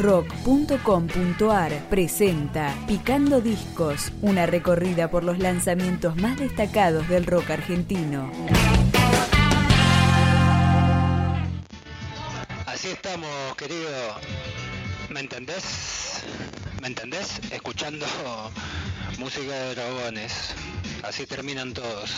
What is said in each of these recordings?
rock.com.ar presenta Picando Discos, una recorrida por los lanzamientos más destacados del rock argentino. Así estamos, querido. ¿Me entendés? ¿Me entendés? Escuchando música de dragones. Así terminan todos.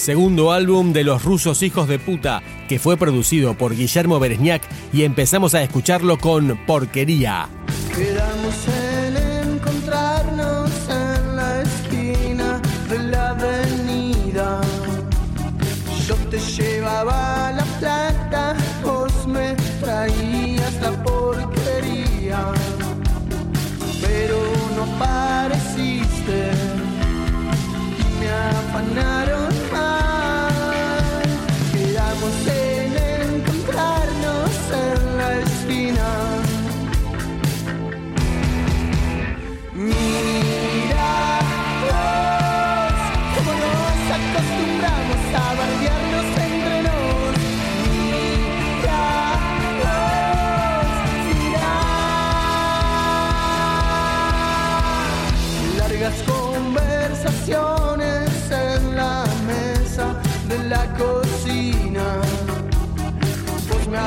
Segundo álbum de los rusos hijos de puta, que fue producido por Guillermo Beresniak y empezamos a escucharlo con Porquería.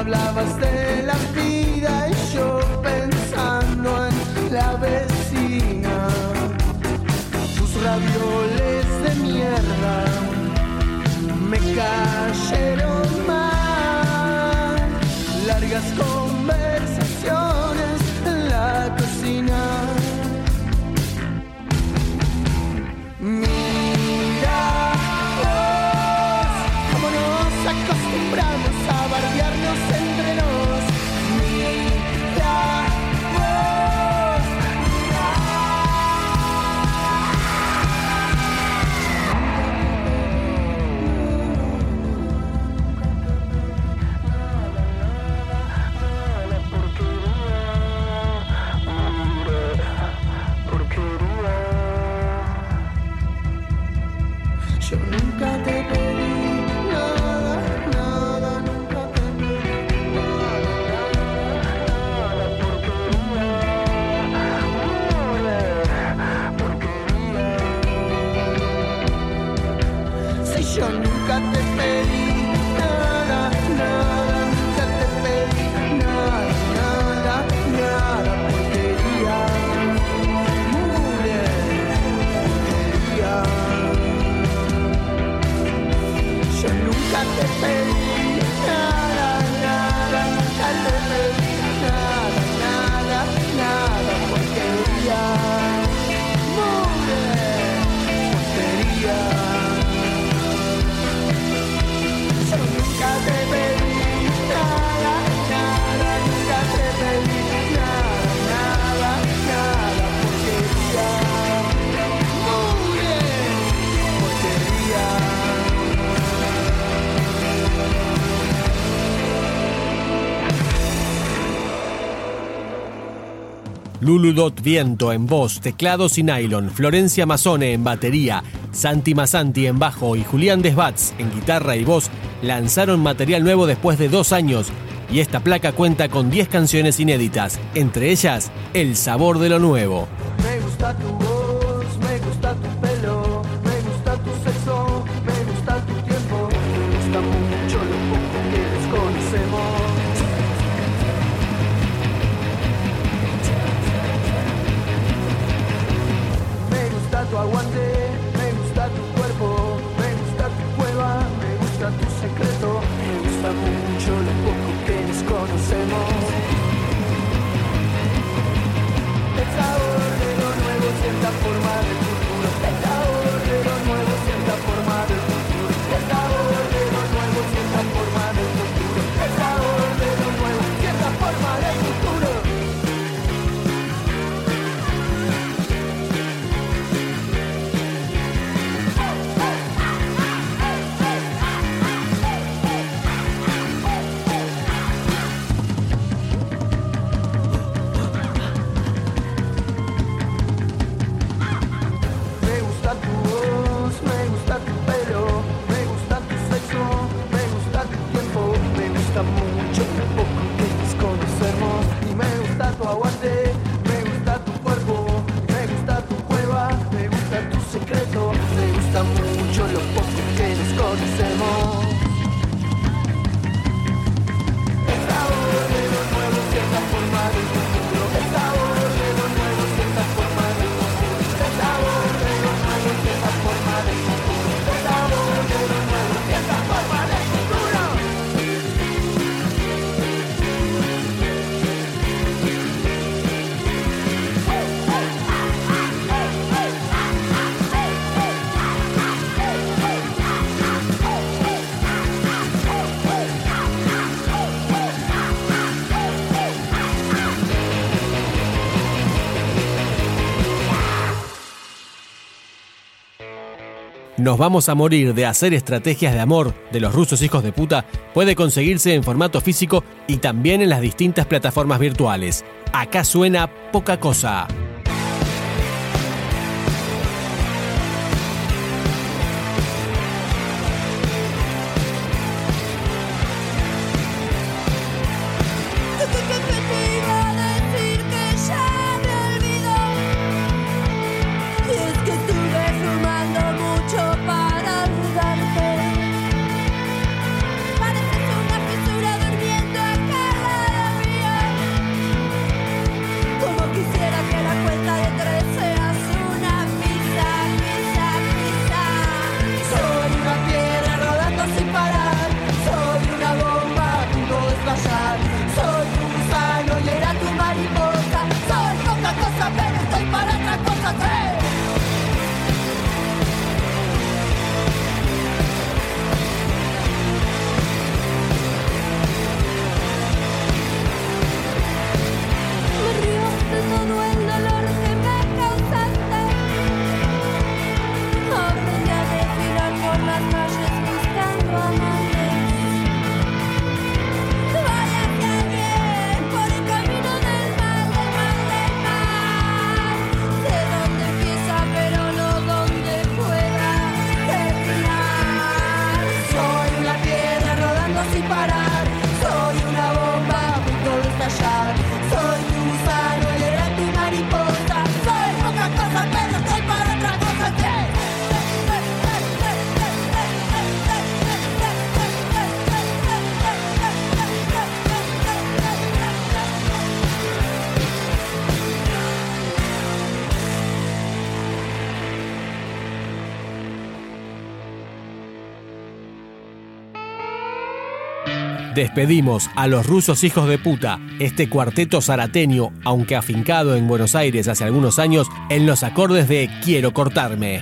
Hablabas de la vida y yo pensando en la vecina. have to. Lulu Dot Viento en voz, teclados y nylon, Florencia Mazone en batería, Santi Masanti en bajo y Julián Desbats en guitarra y voz lanzaron material nuevo después de dos años y esta placa cuenta con 10 canciones inéditas, entre ellas El Sabor de lo Nuevo. Me gusta tu voz, me gusta tu pelo, me gusta tu sexo, me gusta tu tiempo, me gusta mucho lo poco que. Desconocemos. El Nos vamos a morir de hacer estrategias de amor de los rusos hijos de puta puede conseguirse en formato físico y también en las distintas plataformas virtuales. Acá suena poca cosa. Despedimos a los rusos hijos de puta, este cuarteto zarateño, aunque afincado en Buenos Aires hace algunos años, en los acordes de Quiero cortarme.